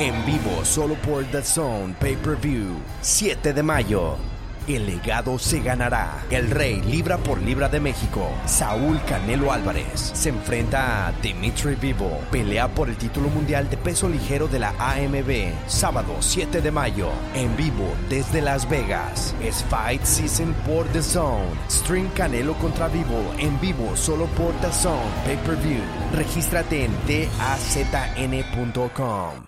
En vivo solo por The Zone Pay Per View, 7 de mayo. El legado se ganará. El rey libra por libra de México, Saúl Canelo Álvarez, se enfrenta a Dimitri Vivo. Pelea por el título mundial de peso ligero de la AMB. Sábado 7 de mayo. En vivo desde Las Vegas. Es Fight Season por The Zone. Stream Canelo contra Vivo. En vivo solo por The Zone Pay Per View. Regístrate en dazn.com.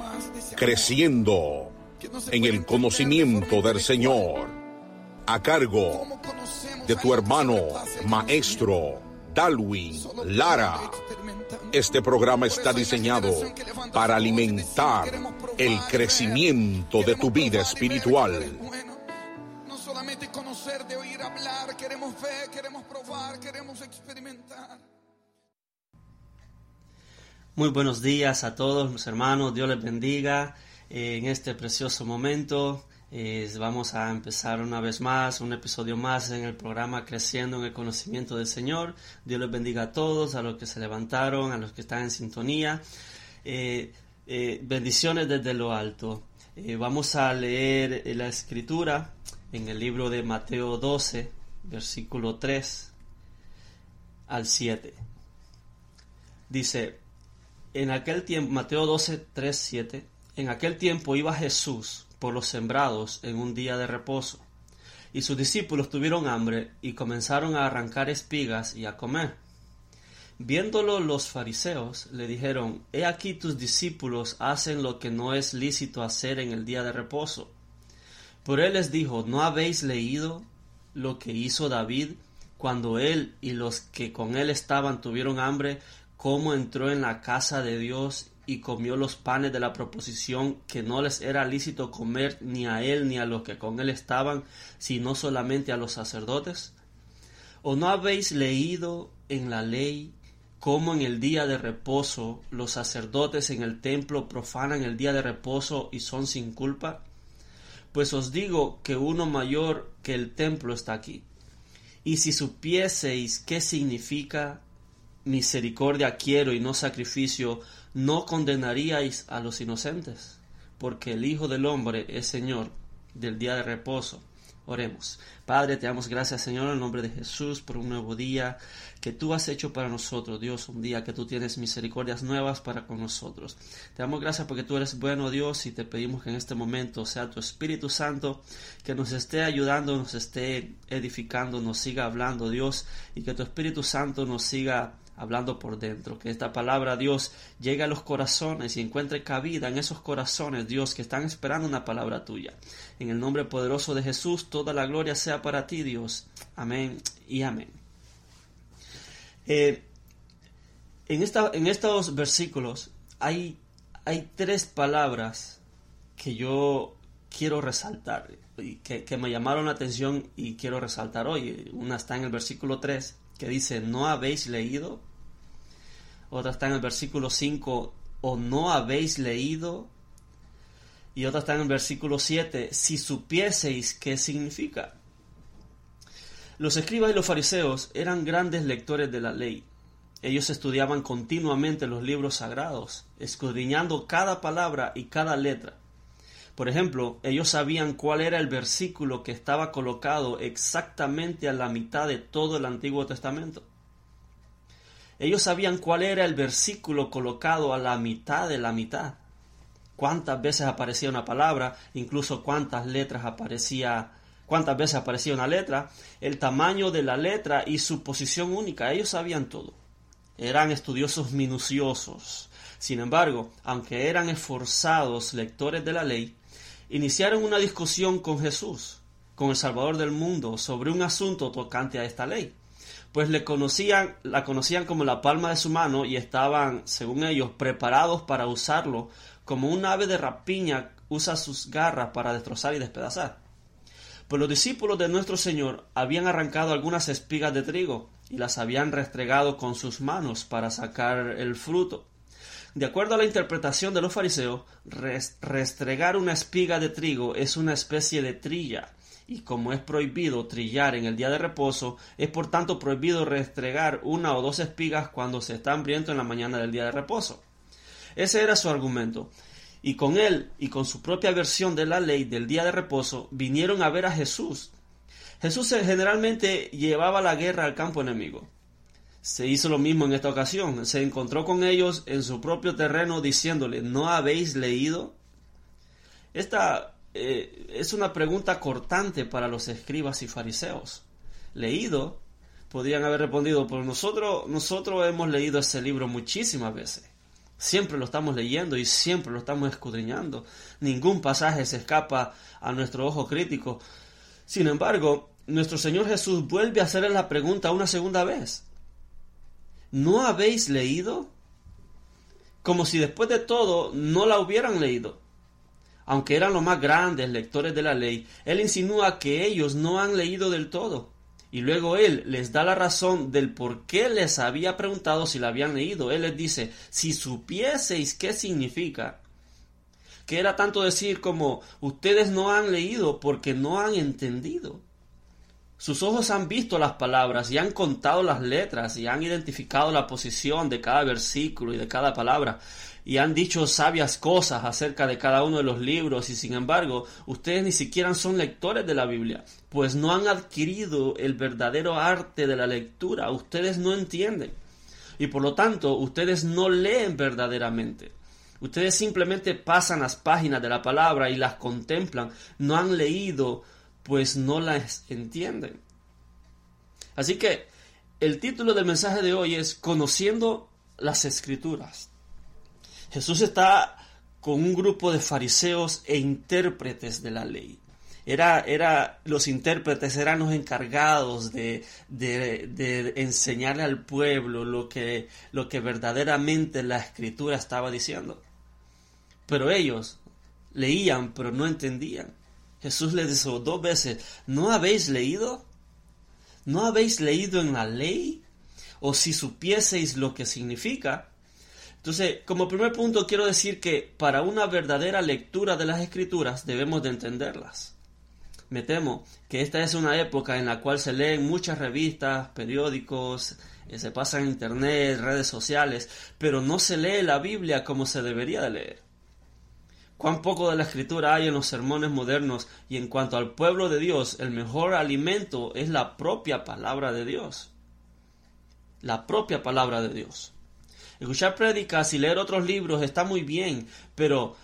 Creciendo en el conocimiento del Señor, a cargo de tu hermano maestro Dalwin Lara. Este programa está diseñado para alimentar el crecimiento de tu vida espiritual. No solamente conocer, de oír hablar, queremos ver, queremos probar, queremos experimentar. Muy buenos días a todos mis hermanos, Dios les bendiga en este precioso momento. vamos a empezar una vez más, un episodio más en el programa Creciendo en el Conocimiento del Señor. Dios les bendiga a todos, a los que se levantaron, a los que están en sintonía. Eh, eh, bendiciones desde lo alto. Eh, vamos a leer la escritura en el libro de Mateo 12, versículo 3 al 7. Dice, en aquel tiempo, Mateo 12, 3, 7, en aquel tiempo iba Jesús por los sembrados en un día de reposo, y sus discípulos tuvieron hambre y comenzaron a arrancar espigas y a comer. Viéndolo los fariseos le dijeron, He aquí tus discípulos hacen lo que no es lícito hacer en el día de reposo. Por él les dijo, ¿no habéis leído lo que hizo David cuando él y los que con él estaban tuvieron hambre, cómo entró en la casa de Dios y comió los panes de la proposición que no les era lícito comer ni a él ni a los que con él estaban, sino solamente a los sacerdotes? ¿O no habéis leído en la ley cómo en el día de reposo los sacerdotes en el templo profanan el día de reposo y son sin culpa? Pues os digo que uno mayor que el templo está aquí. Y si supieseis qué significa misericordia quiero y no sacrificio, no condenaríais a los inocentes, porque el Hijo del Hombre es Señor del día de reposo. Oremos. Padre, te damos gracias, Señor, en el nombre de Jesús, por un nuevo día que tú has hecho para nosotros, Dios, un día que tú tienes misericordias nuevas para con nosotros. Te damos gracias porque tú eres bueno, Dios, y te pedimos que en este momento sea tu Espíritu Santo que nos esté ayudando, nos esté edificando, nos siga hablando, Dios, y que tu Espíritu Santo nos siga hablando por dentro, que esta palabra Dios llegue a los corazones y encuentre cabida en esos corazones, Dios, que están esperando una palabra tuya. En el nombre poderoso de Jesús, toda la gloria sea para ti, Dios. Amén y amén. Eh, en, esta, en estos versículos hay, hay tres palabras que yo quiero resaltar, y que, que, me llamaron la atención y quiero resaltar hoy. Una está en el versículo 3, que dice, ¿no habéis leído? Otra está en el versículo 5, ¿o no habéis leído? Y otra está en el versículo 7, si supieseis qué significa. Los escribas y los fariseos eran grandes lectores de la ley. Ellos estudiaban continuamente los libros sagrados, escudriñando cada palabra y cada letra. Por ejemplo, ellos sabían cuál era el versículo que estaba colocado exactamente a la mitad de todo el Antiguo Testamento. Ellos sabían cuál era el versículo colocado a la mitad de la mitad cuántas veces aparecía una palabra, incluso cuántas letras aparecía, cuántas veces aparecía una letra, el tamaño de la letra y su posición única. Ellos sabían todo. Eran estudiosos minuciosos. Sin embargo, aunque eran esforzados lectores de la ley, iniciaron una discusión con Jesús, con el Salvador del mundo, sobre un asunto tocante a esta ley pues le conocían, la conocían como la palma de su mano y estaban, según ellos, preparados para usarlo como un ave de rapiña usa sus garras para destrozar y despedazar. Pues los discípulos de nuestro Señor habían arrancado algunas espigas de trigo y las habían restregado con sus manos para sacar el fruto. De acuerdo a la interpretación de los fariseos, restregar una espiga de trigo es una especie de trilla, y como es prohibido trillar en el día de reposo, es por tanto prohibido restregar una o dos espigas cuando se está hambriento en la mañana del día de reposo. Ese era su argumento. Y con él y con su propia versión de la ley del día de reposo vinieron a ver a Jesús. Jesús generalmente llevaba la guerra al campo enemigo. Se hizo lo mismo en esta ocasión. Se encontró con ellos en su propio terreno diciéndole, ¿no habéis leído? Esta eh, es una pregunta cortante para los escribas y fariseos. ¿Leído? Podrían haber respondido, pero nosotros, nosotros hemos leído ese libro muchísimas veces. Siempre lo estamos leyendo y siempre lo estamos escudriñando. Ningún pasaje se escapa a nuestro ojo crítico. Sin embargo, nuestro Señor Jesús vuelve a hacerle la pregunta una segunda vez. ¿No habéis leído? Como si después de todo no la hubieran leído. Aunque eran los más grandes lectores de la ley, Él insinúa que ellos no han leído del todo. Y luego él les da la razón del por qué les había preguntado si la habían leído. Él les dice, si supieseis qué significa, que era tanto decir como, ustedes no han leído porque no han entendido. Sus ojos han visto las palabras y han contado las letras y han identificado la posición de cada versículo y de cada palabra y han dicho sabias cosas acerca de cada uno de los libros y sin embargo ustedes ni siquiera son lectores de la Biblia, pues no han adquirido el verdadero arte de la lectura, ustedes no entienden y por lo tanto ustedes no leen verdaderamente. Ustedes simplemente pasan las páginas de la palabra y las contemplan, no han leído, pues no las entienden. Así que el título del mensaje de hoy es Conociendo las Escrituras. Jesús está con un grupo de fariseos e intérpretes de la ley. Era, era, los intérpretes eran los encargados de, de, enseñarle al pueblo lo que, lo que verdaderamente la escritura estaba diciendo. Pero ellos leían, pero no entendían. Jesús les dijo dos veces, ¿no habéis leído? ¿No habéis leído en la ley? O si supieseis lo que significa, entonces, como primer punto quiero decir que para una verdadera lectura de las escrituras debemos de entenderlas. Me temo que esta es una época en la cual se leen muchas revistas, periódicos, eh, se pasa en internet, redes sociales, pero no se lee la Biblia como se debería de leer. Cuán poco de la escritura hay en los sermones modernos y en cuanto al pueblo de Dios, el mejor alimento es la propia palabra de Dios. La propia palabra de Dios. Escuchar prédicas y leer otros libros está muy bien, pero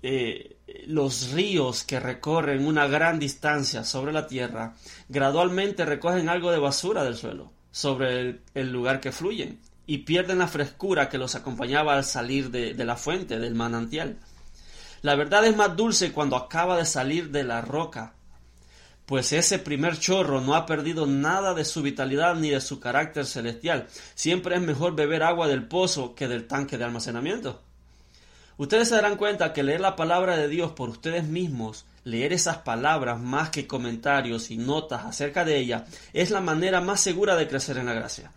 eh, los ríos que recorren una gran distancia sobre la tierra gradualmente recogen algo de basura del suelo sobre el, lugar que fluyen y pierden la frescura que los acompañaba al salir de la fuente, del manantial. La verdad es más dulce cuando acaba de salir de la roca pues ese primer chorro no ha perdido nada de su vitalidad ni de su carácter celestial. Siempre es mejor beber agua del pozo que del tanque de almacenamiento. Ustedes se darán cuenta que leer la palabra de Dios por ustedes mismos leer esas palabras más que comentarios y notas acerca de ella es la manera más segura de crecer en la gracia.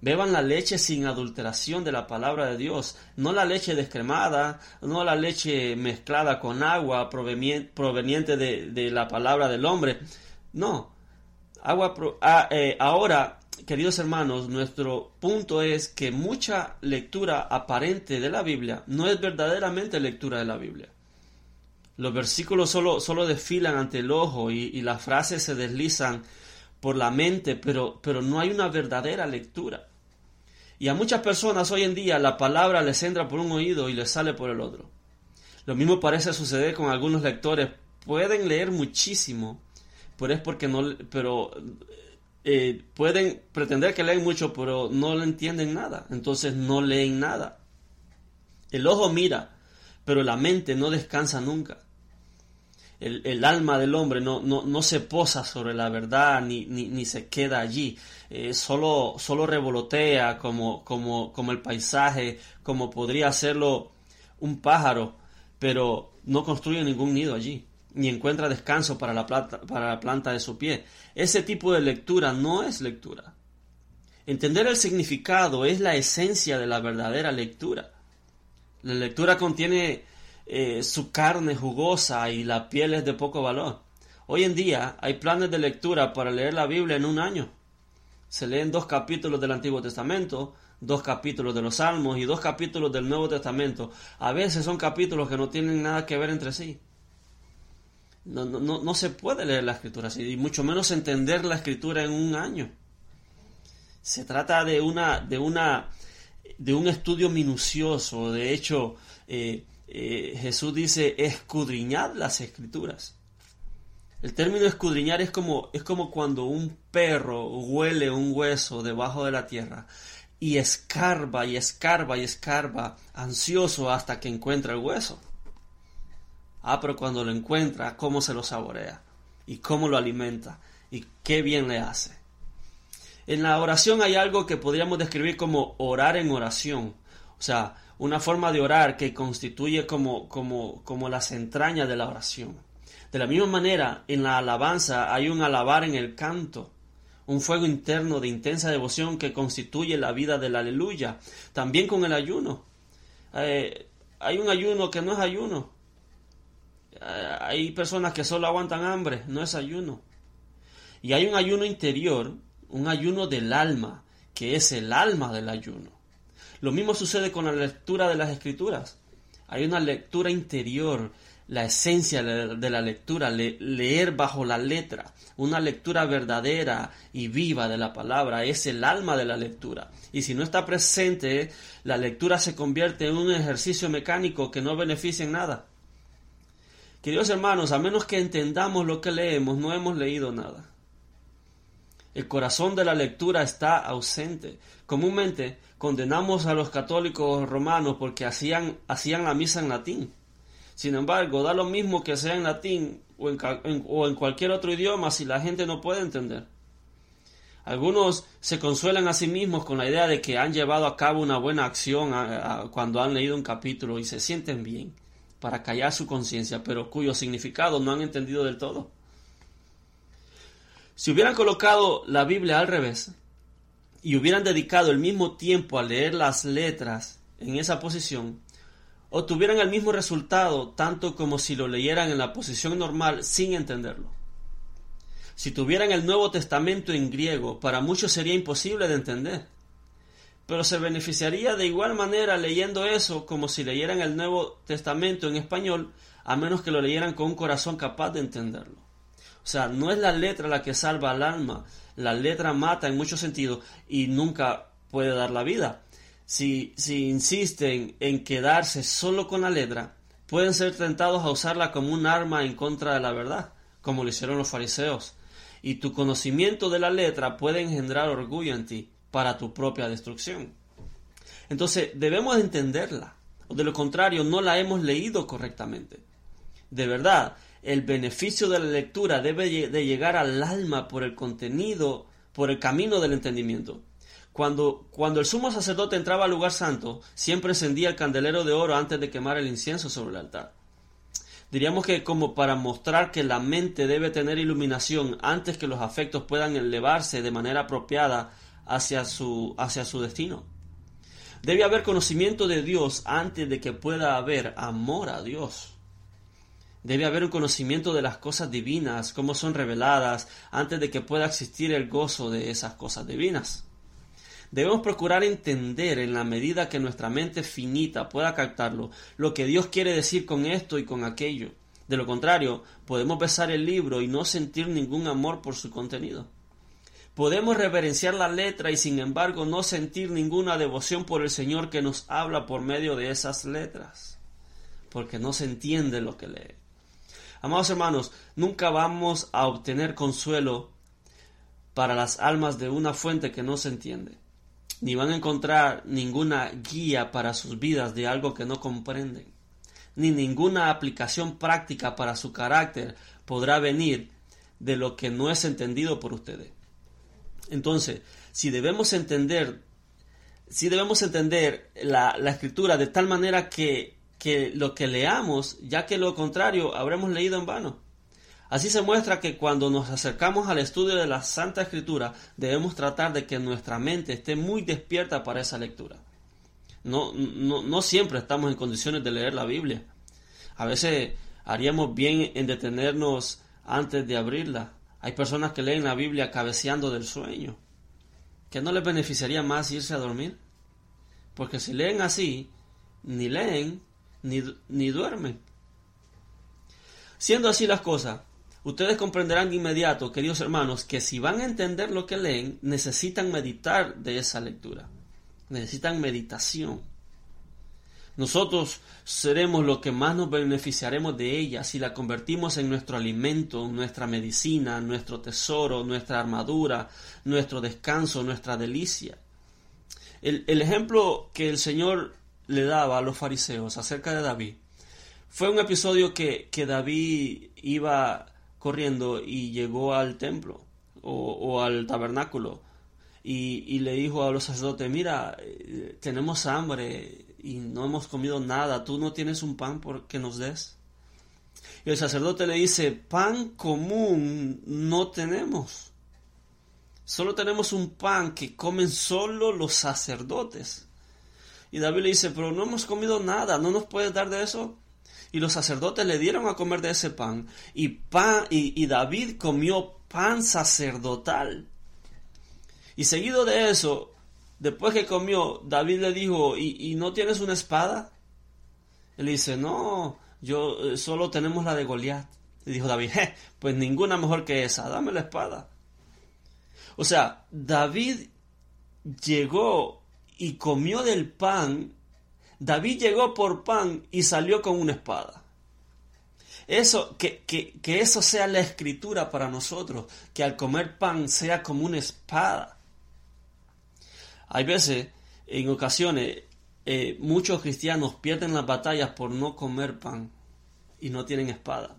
Beban la leche sin adulteración de la palabra de Dios, no la leche descremada, no la leche mezclada con agua proveniente de, la palabra del hombre. No. Agua ah, eh, ahora, queridos hermanos, nuestro punto es que mucha lectura aparente de la Biblia no es verdaderamente lectura de la Biblia. Los versículos solo, solo desfilan ante el ojo y las frases se deslizan por la mente, pero, pero no hay una verdadera lectura. Y a muchas personas hoy en día la palabra les entra por un oído y les sale por el otro. Lo mismo parece suceder con algunos lectores. Pueden leer muchísimo, pero es porque no, pero eh, pueden pretender que leen mucho, pero no le entienden nada. Entonces no leen nada. El ojo mira, pero la mente no descansa nunca el, alma del hombre no, no, se posa sobre la verdad ni, ni, se queda allí, eh, solo, solo revolotea como, como, como el paisaje, como podría hacerlo un pájaro, pero no construye ningún nido allí, ni encuentra descanso para la, planta, para la planta de su pie. Ese tipo de lectura no es lectura. Entender el significado es la esencia de la verdadera lectura. La lectura contiene eh, su carne jugosa y la piel es de poco valor. Hoy en día hay planes de lectura para leer la Biblia en un año. Se leen dos capítulos del Antiguo Testamento, dos capítulos de los Salmos y dos capítulos del Nuevo Testamento. A veces son capítulos que no tienen nada que ver entre sí. No, no, no se puede leer la escritura así, y mucho menos entender la escritura en un año. Se trata de una, de una, de un estudio minucioso. De hecho, eh, eh, Jesús dice escudriñad las escrituras. El término escudriñar es como, es como cuando un perro huele un hueso debajo de la tierra y escarba y escarba y escarba, ansioso hasta que encuentra el hueso. Ah, pero cuando lo encuentra, cómo se lo saborea y cómo lo alimenta y qué bien le hace. En la oración hay algo que podríamos describir como orar en oración. O sea, una forma de orar que constituye como, como, como las entrañas de la oración. De la misma manera, en la alabanza hay un alabar en el canto, un fuego interno de intensa devoción que constituye la vida del aleluya. También con el ayuno. Eh, hay un ayuno que no es ayuno. Eh, hay personas que solo aguantan hambre, no es ayuno. Y hay un ayuno interior, un ayuno del alma, que es el alma del ayuno. Lo mismo sucede con la lectura de las escrituras. Hay una lectura interior, la esencia de la lectura, leer bajo la letra, una lectura verdadera y viva de la palabra, es el alma de la lectura. Y si no está presente, la lectura se convierte en un ejercicio mecánico que no beneficia en nada. Queridos hermanos, a menos que entendamos lo que leemos, no hemos leído nada. El corazón de la lectura está ausente. Comúnmente condenamos a los católicos romanos porque hacían, hacían la misa en latín. Sin embargo, da lo mismo que sea en latín o en, cualquier otro idioma si la gente no puede entender. Algunos se consuelan a sí mismos con la idea de que han llevado a cabo una buena acción cuando han leído un capítulo y se sienten bien para callar su conciencia, pero cuyo significado no han entendido del todo. Si hubieran colocado la Biblia al revés y hubieran dedicado el mismo tiempo a leer las letras en esa posición, obtuvieran el mismo resultado tanto como si lo leyeran en la posición normal sin entenderlo. Si tuvieran el Nuevo Testamento en griego, para muchos sería imposible de entender. Pero se beneficiaría de igual manera leyendo eso como si leyeran el Nuevo Testamento en español, a menos que lo leyeran con un corazón capaz de entenderlo. O sea, no es la letra la que salva al alma. La letra mata en muchos sentidos y nunca puede dar la vida. Si, si insisten en quedarse solo con la letra, pueden ser tentados a usarla como un arma en contra de la verdad, como lo hicieron los fariseos. Y tu conocimiento de la letra puede engendrar orgullo en ti para tu propia destrucción. Entonces debemos entenderla, o de lo contrario no la hemos leído correctamente. De verdad, el beneficio de la lectura debe de llegar al alma por el contenido, por el camino del entendimiento. Cuando, cuando el sumo sacerdote entraba al lugar santo, siempre encendía el candelero de oro antes de quemar el incienso sobre el altar. Diríamos que como para mostrar que la mente debe tener iluminación antes que los afectos puedan elevarse de manera apropiada hacia su, hacia su destino. Debe haber conocimiento de Dios antes de que pueda haber amor a Dios. Debe haber un conocimiento de las cosas divinas, cómo son reveladas, antes de que pueda existir el gozo de esas cosas divinas. Debemos procurar entender en la medida que nuestra mente finita pueda captarlo lo que Dios quiere decir con esto y con aquello. De lo contrario, podemos besar el libro y no sentir ningún amor por su contenido. Podemos reverenciar la letra y sin embargo no sentir ninguna devoción por el Señor que nos habla por medio de esas letras, porque no se entiende lo que lee. Amados hermanos, nunca vamos a obtener consuelo para las almas de una fuente que no se entiende, ni van a encontrar ninguna guía para sus vidas de algo que no comprenden, ni ninguna aplicación práctica para su carácter podrá venir de lo que no es entendido por ustedes. Entonces, si debemos entender, si debemos entender la, la escritura de tal manera que que lo que leamos, ya que lo contrario habremos leído en vano. Así se muestra que cuando nos acercamos al estudio de la Santa Escritura, debemos tratar de que nuestra mente esté muy despierta para esa lectura. No, no, no siempre estamos en condiciones de leer la Biblia. A veces haríamos bien en detenernos antes de abrirla. Hay personas que leen la Biblia cabeceando del sueño. ¿Que no les beneficiaría más irse a dormir? Porque si leen así, ni leen, ni, ni duermen. Siendo así las cosas, ustedes comprenderán de inmediato, queridos hermanos, que si van a entender lo que leen, necesitan meditar de esa lectura. Necesitan meditación. Nosotros seremos los que más nos beneficiaremos de ella si la convertimos en nuestro alimento, nuestra medicina, nuestro tesoro, nuestra armadura, nuestro descanso, nuestra delicia. El, el ejemplo que el Señor le daba a los fariseos acerca de David fue un episodio que, David iba corriendo y llegó al templo o, al tabernáculo y, y, le dijo a los sacerdotes, mira, eh, tenemos hambre y no hemos comido nada, tú no tienes un pan por que nos des. Y el sacerdote le dice, pan común no tenemos. Solo tenemos un pan que comen solo los sacerdotes. Y David le dice, pero no hemos comido nada, ¿no nos puedes dar de eso? Y los sacerdotes le dieron a comer de ese pan. Y, pan, y, David comió pan sacerdotal. Y seguido de eso, después que comió, David le dijo, ¿y, no tienes una espada? Él dice, no, yo eh, solo tenemos la de Goliat. Y dijo David, pues ninguna mejor que esa, dame la espada. O sea, David llegó y comió del pan, David llegó por pan y salió con una espada. Eso, que, que, que, eso sea la escritura para nosotros, que al comer pan sea como una espada. Hay veces, en ocasiones, eh, muchos cristianos pierden las batallas por no comer pan y no tienen espada.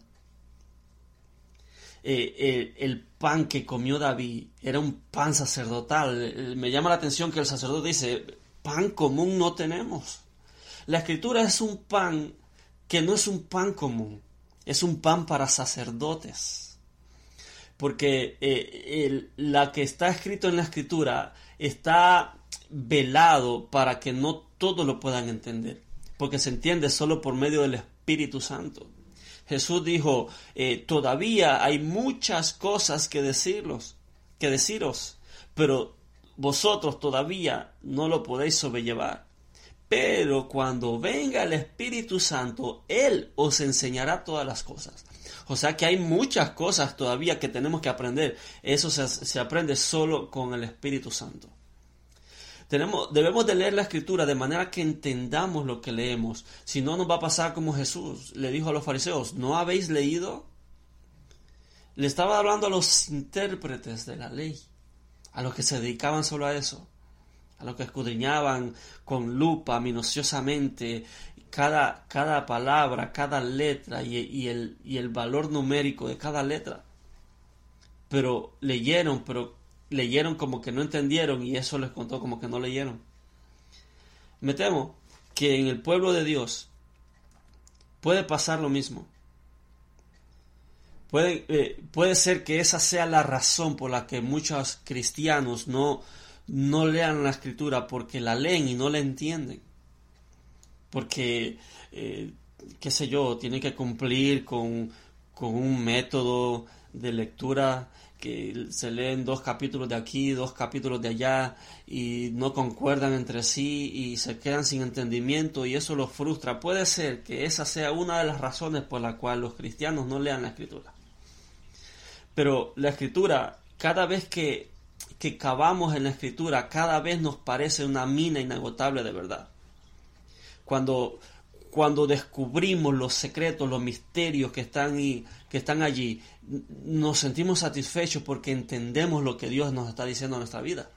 Eh, el pan que comió David era un pan sacerdotal. Me llama la atención que el sacerdote dice, pan común no tenemos. La escritura es un pan que no es un pan común, es un pan para sacerdotes. Porque eh, la que está escrito en la escritura está velado para que no todos lo puedan entender, porque se entiende solo por medio del Espíritu Santo. Jesús dijo, eh, todavía hay muchas cosas que decirlos, que deciros, pero vosotros todavía no lo podéis sobrellevar. Pero cuando venga el Espíritu Santo, Él os enseñará todas las cosas. O sea que hay muchas cosas todavía que tenemos que aprender. Eso se, se aprende solo con el Espíritu Santo debemos de leer la escritura de manera que entendamos lo que leemos. Si no, nos va a pasar como Jesús le dijo a los fariseos, ¿no habéis leído? Le estaba hablando a los intérpretes de la ley, a los que se dedicaban solo a eso, a los que escudriñaban con lupa minuciosamente cada, cada palabra, cada letra y, el, y el valor numérico de cada letra. Pero leyeron, pero leyeron como que no entendieron y eso les contó como que no leyeron. Me temo que en el pueblo de Dios puede pasar lo mismo. Puede, eh, puede ser que esa sea la razón por la que muchos cristianos no, no lean la escritura porque la leen y no la entienden. Porque, eh, qué sé yo, tiene que cumplir con, con un método de lectura que se leen dos capítulos de aquí, dos capítulos de allá y no concuerdan entre sí y se quedan sin entendimiento y eso los frustra. Puede ser que esa sea una de las razones por la cual los cristianos no lean la escritura. Pero la escritura, cada vez que, que cavamos en la escritura, cada vez nos parece una mina inagotable de verdad. Cuando, cuando descubrimos los secretos, los misterios que están, y, que están allí, nos sentimos satisfechos porque entendemos lo que Dios nos está diciendo en nuestra vida.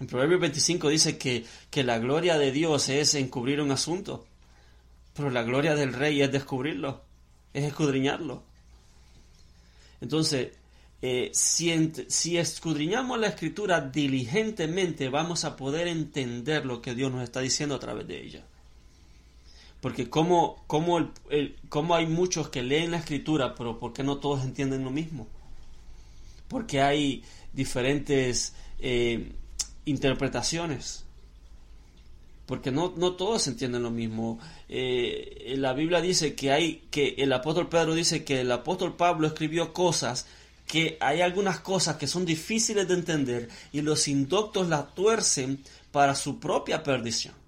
En Proverbios 25 dice que, que la gloria de Dios es encubrir un asunto, pero la gloria del rey es descubrirlo, es escudriñarlo. Entonces, eh, si, si, escudriñamos la escritura diligentemente, vamos a poder entender lo que Dios nos está diciendo a través de ella. Porque como, el, hay muchos que leen la escritura, pero ¿por qué no todos entienden lo mismo? Porque hay diferentes eh, interpretaciones. Porque no, no todos entienden lo mismo. Eh, la Biblia dice que hay, que el apóstol Pedro dice que el apóstol Pablo escribió cosas que hay algunas cosas que son difíciles de entender y los indoctos las tuercen para su propia perdición.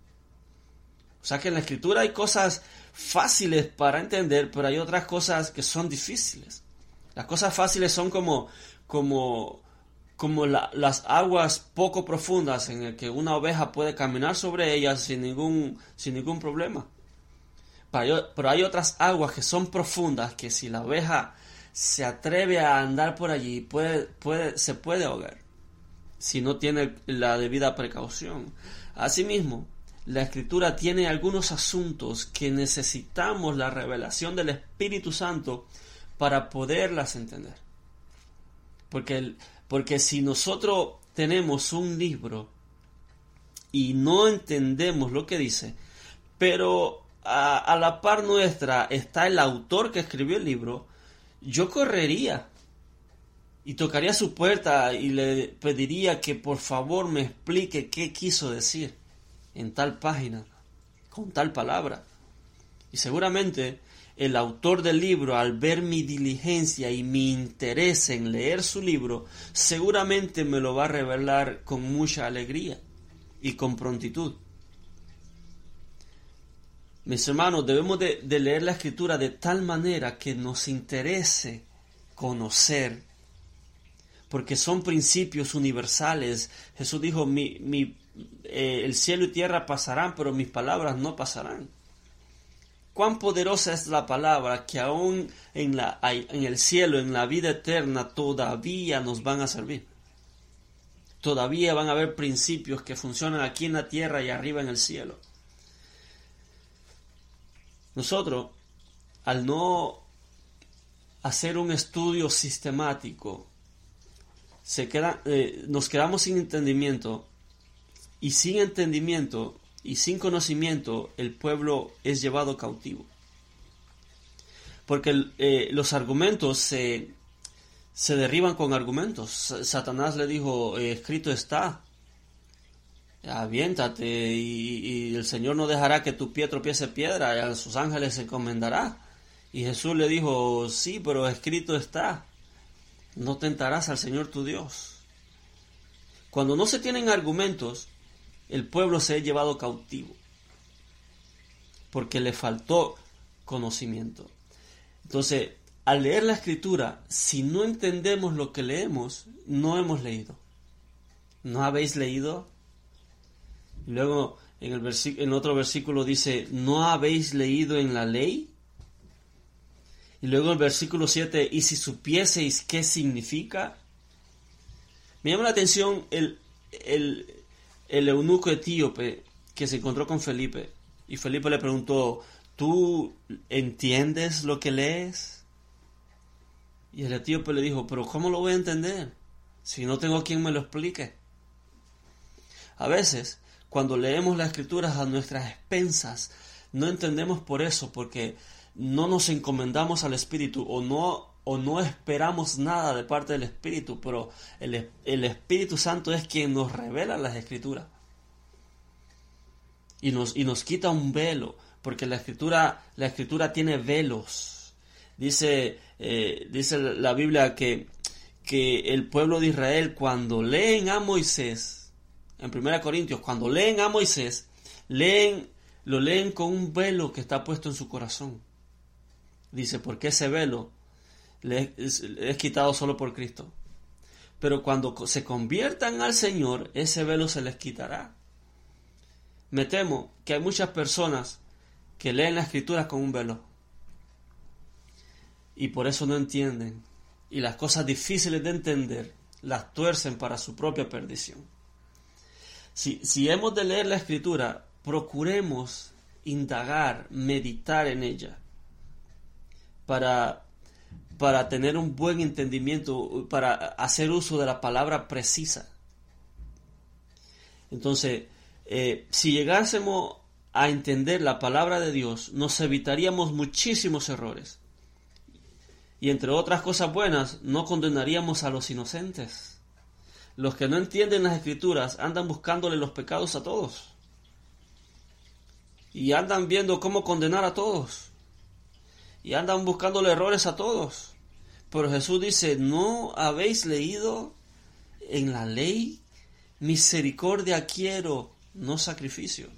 O sea que en la escritura hay cosas fáciles para entender, pero hay otras cosas que son difíciles. Las cosas fáciles son como, como, como las aguas poco profundas en el que una oveja puede caminar sobre ellas sin ningún, sin ningún problema. Pero hay otras aguas que son profundas que si la oveja se atreve a andar por allí puede, puede, se puede ahogar si no tiene la debida precaución. Asimismo, la escritura tiene algunos asuntos que necesitamos la revelación del Espíritu Santo para poderlas entender. Porque, porque si nosotros tenemos un libro y no entendemos lo que dice, pero a, a, la par nuestra está el autor que escribió el libro, yo correría y tocaría su puerta y le pediría que por favor me explique qué quiso decir en tal página, con tal palabra. Y seguramente el autor del libro, al ver mi diligencia y mi interés en leer su libro, seguramente me lo va a revelar con mucha alegría y con prontitud. Mis hermanos, debemos de, leer la escritura de tal manera que nos interese conocer porque son principios universales. Jesús dijo, mi, mi, eh, el cielo y tierra pasarán, pero mis palabras no pasarán. Cuán poderosa es la palabra que aún en, el cielo, en la vida eterna, todavía nos van a servir. Todavía van a haber principios que funcionan aquí en la tierra y arriba en el cielo. Nosotros, al no hacer un estudio sistemático, se queda, eh, nos quedamos sin entendimiento y sin entendimiento y sin conocimiento el pueblo es llevado cautivo. Porque eh, los argumentos se, se, derriban con argumentos. Satanás le dijo, eh, escrito está, aviéntate y, el Señor no dejará que tu pie tropiece piedra y a sus ángeles se encomendará. Y Jesús le dijo, sí, pero escrito está, no tentarás al Señor tu Dios. Cuando no se tienen argumentos, el pueblo se ha llevado cautivo porque le faltó conocimiento. Entonces, al leer la escritura, si no entendemos lo que leemos, no hemos leído. ¿No habéis leído? Luego, en, el en otro versículo dice, ¿no habéis leído en la ley? Y luego el versículo 7, ¿y si supieseis qué significa? Me llama la atención el, el, el eunuco etíope que se encontró con Felipe y Felipe le preguntó, ¿tú entiendes lo que lees? Y el etíope le dijo, pero ¿cómo lo voy a entender si no tengo quien me lo explique? A veces, cuando leemos las escrituras a nuestras expensas, no entendemos por eso, porque no nos encomendamos al Espíritu o no o no esperamos nada de parte del Espíritu, pero el, Espíritu Santo es quien nos revela las escrituras. Y nos, y nos quita un velo, porque la escritura, la escritura tiene velos. Dice, eh, dice la Biblia que, que el pueblo de Israel cuando leen a Moisés, en 1 Corintios, cuando leen a Moisés, leen, lo leen con un velo que está puesto en su corazón. Dice, porque ese velo le es, quitado solo por Cristo. Pero cuando se conviertan al Señor, ese velo se les quitará. Me temo que hay muchas personas que leen la escritura con un velo. Y por eso no entienden. Y las cosas difíciles de entender las tuercen para su propia perdición. Si, si hemos de leer la escritura, procuremos indagar, meditar en ella, para, para tener un buen entendimiento, para hacer uso de la palabra precisa. Entonces, eh, si llegásemos a entender la palabra de Dios, nos evitaríamos muchísimos errores. Y entre otras cosas buenas, no condenaríamos a los inocentes. Los que no entienden las escrituras andan buscándole los pecados a todos y andan viendo cómo condenar a todos y andan buscando errores a todos. Pero Jesús dice, ¿no habéis leído en la ley? Misericordia quiero, no sacrificio.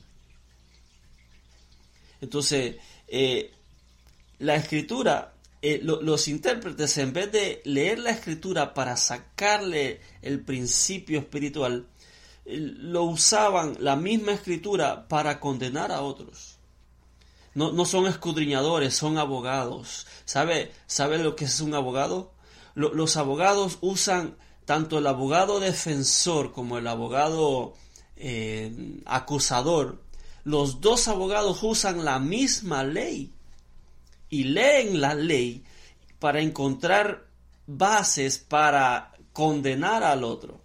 Entonces, eh, la escritura, eh, los intérpretes, en vez de leer la escritura para sacarle el principio espiritual, lo usaban la misma escritura para condenar a otros. No, no son escudriñadores, son abogados. ¿Sabe, ¿Sabe lo que es un abogado? los abogados usan tanto el abogado defensor como el abogado eh, acusador. Los dos abogados usan la misma ley y leen la ley para encontrar bases para condenar al otro.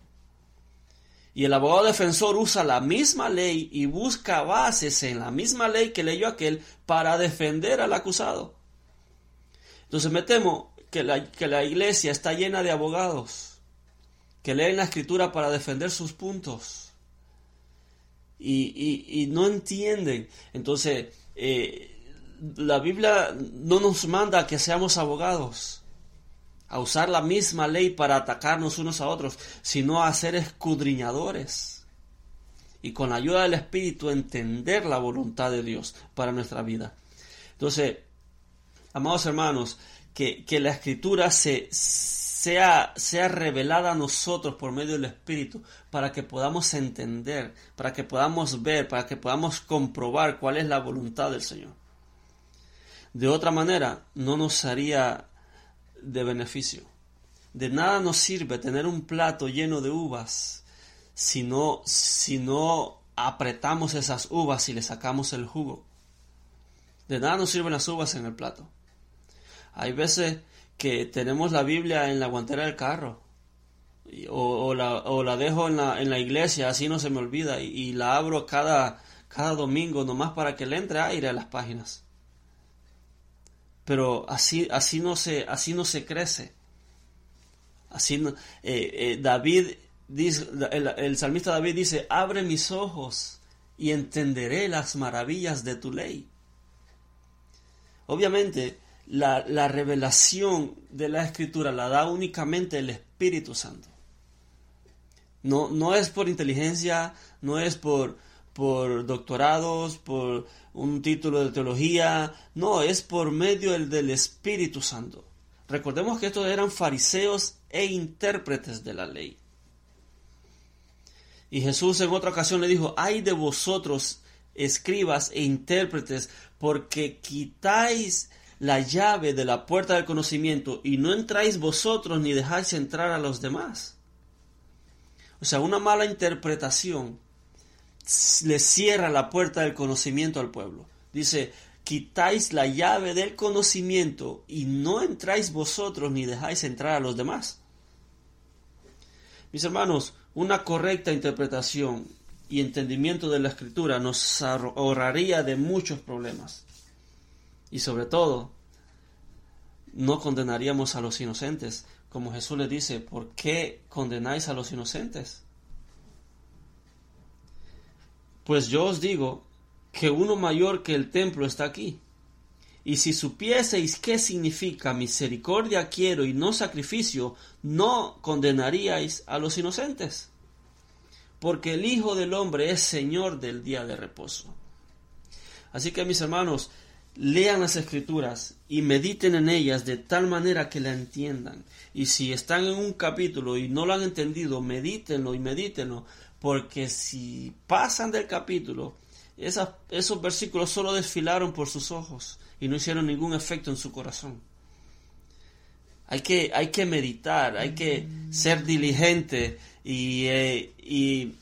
Y el abogado defensor usa la misma ley y busca bases en la misma ley que leyó aquel para defender al acusado. Entonces me temo que la, que la iglesia está llena de abogados que leen la escritura para defender sus puntos y, no entienden. Entonces, eh, la Biblia no nos manda que seamos abogados a usar la misma ley para atacarnos unos a otros, sino a ser escudriñadores y con la ayuda del Espíritu entender la voluntad de Dios para nuestra vida. Entonces, amados hermanos, que, la escritura se, sea, sea revelada a nosotros por medio del Espíritu para que podamos entender, para que podamos ver, para que podamos comprobar cuál es la voluntad del Señor. De otra manera, no nos haría de beneficio. De nada nos sirve tener un plato lleno de uvas si no, si no apretamos esas uvas y le sacamos el jugo. De nada nos sirven las uvas en el plato. Hay veces que tenemos la Biblia en la guantera del carro o, la, dejo en la, en la, iglesia, así no se me olvida, y, y, la abro cada, cada domingo nomás para que le entre aire a las páginas pero así, así, no, se, así no se crece. Así eh, eh, David, dice, el, salmista David dice, abre mis ojos y entenderé las maravillas de tu ley. Obviamente, la, la, revelación de la escritura la da únicamente el Espíritu Santo. No, no es por inteligencia, no es por, por doctorados, por un título de teología, no, es por medio del Espíritu Santo. Recordemos que estos eran fariseos e intérpretes de la ley. Y Jesús en otra ocasión le dijo, ay de vosotros, escribas e intérpretes, porque quitáis la llave de la puerta del conocimiento y no entráis vosotros ni dejáis entrar a los demás. O sea, una mala interpretación le cierra la puerta del conocimiento al pueblo. Dice, quitáis la llave del conocimiento y no entráis vosotros ni dejáis entrar a los demás. Mis hermanos, una correcta interpretación y entendimiento de la escritura nos ahorraría de muchos problemas. Y sobre todo, no condenaríamos a los inocentes. Como Jesús le dice, ¿por qué condenáis a los inocentes? Pues yo os digo que uno mayor que el templo está aquí. Y si supieseis qué significa misericordia quiero y no sacrificio, no condenaríais a los inocentes. Porque el Hijo del Hombre es Señor del día de reposo. Así que mis hermanos, lean las escrituras y mediten en ellas de tal manera que la entiendan. Y si están en un capítulo y no lo han entendido, medítenlo y medítenlo, porque si pasan del capítulo, esos versículos solo desfilaron por sus ojos y no hicieron ningún efecto en su corazón. Hay que, hay que meditar, hay que ser diligente y, eh, y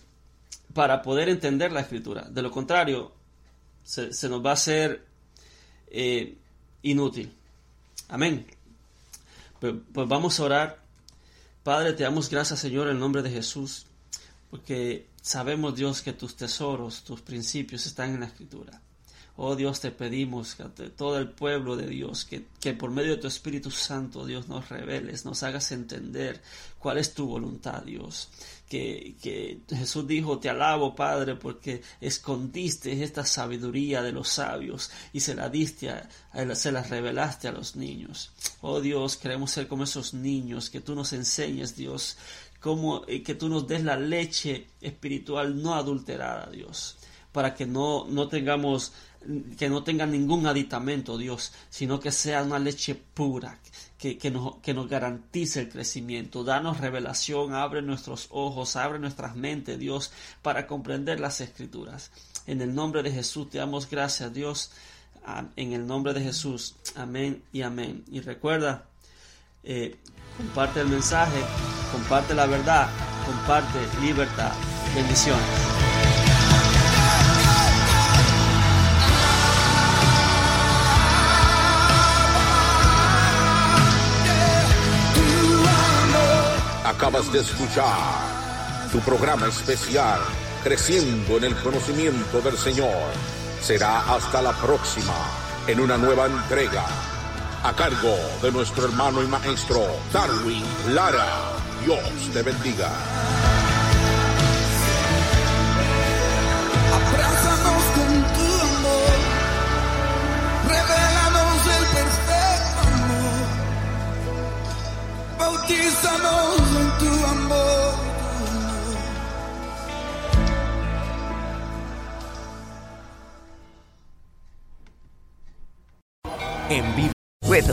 para poder entender la escritura. De lo contrario, se, nos va a hacer eh, inútil. Amén. Pues, pues, vamos a orar. Padre, te damos gracias, Señor, en nombre de Jesús, porque sabemos, Dios, que tus tesoros, tus principios están en la Escritura. Oh Dios, te pedimos que todo el pueblo de Dios, que, que, por medio de tu Espíritu Santo, Dios, nos reveles, nos hagas entender cuál es tu voluntad, Dios. Que, que Jesús dijo, te alabo, Padre, porque escondiste esta sabiduría de los sabios y se la diste, a, se la revelaste a los niños. Oh Dios, queremos ser como esos niños, que tú nos enseñes, Dios, como eh, que tú nos des la leche espiritual no adulterada, Dios, para que no, no tengamos que no tenga ningún aditamento, Dios, sino que sea una leche pura, que, que, nos, que nos garantice el crecimiento. Danos revelación, abre nuestros ojos, abre nuestras mentes, Dios, para comprender las escrituras. En el nombre de Jesús te damos gracias, Dios. En el nombre de Jesús. Amén y amén. Y recuerda, eh, comparte el mensaje, comparte la verdad, comparte libertad. Bendiciones. Acabas de escuchar tu programa especial, Creciendo en el Conocimiento del Señor. Será hasta la próxima, en una nueva entrega, a cargo de nuestro hermano y maestro, Darwin Lara. Dios te bendiga. Abrázanos con tu amor, revelanos el perfecto amor, bautízanos tu amor. En vivo.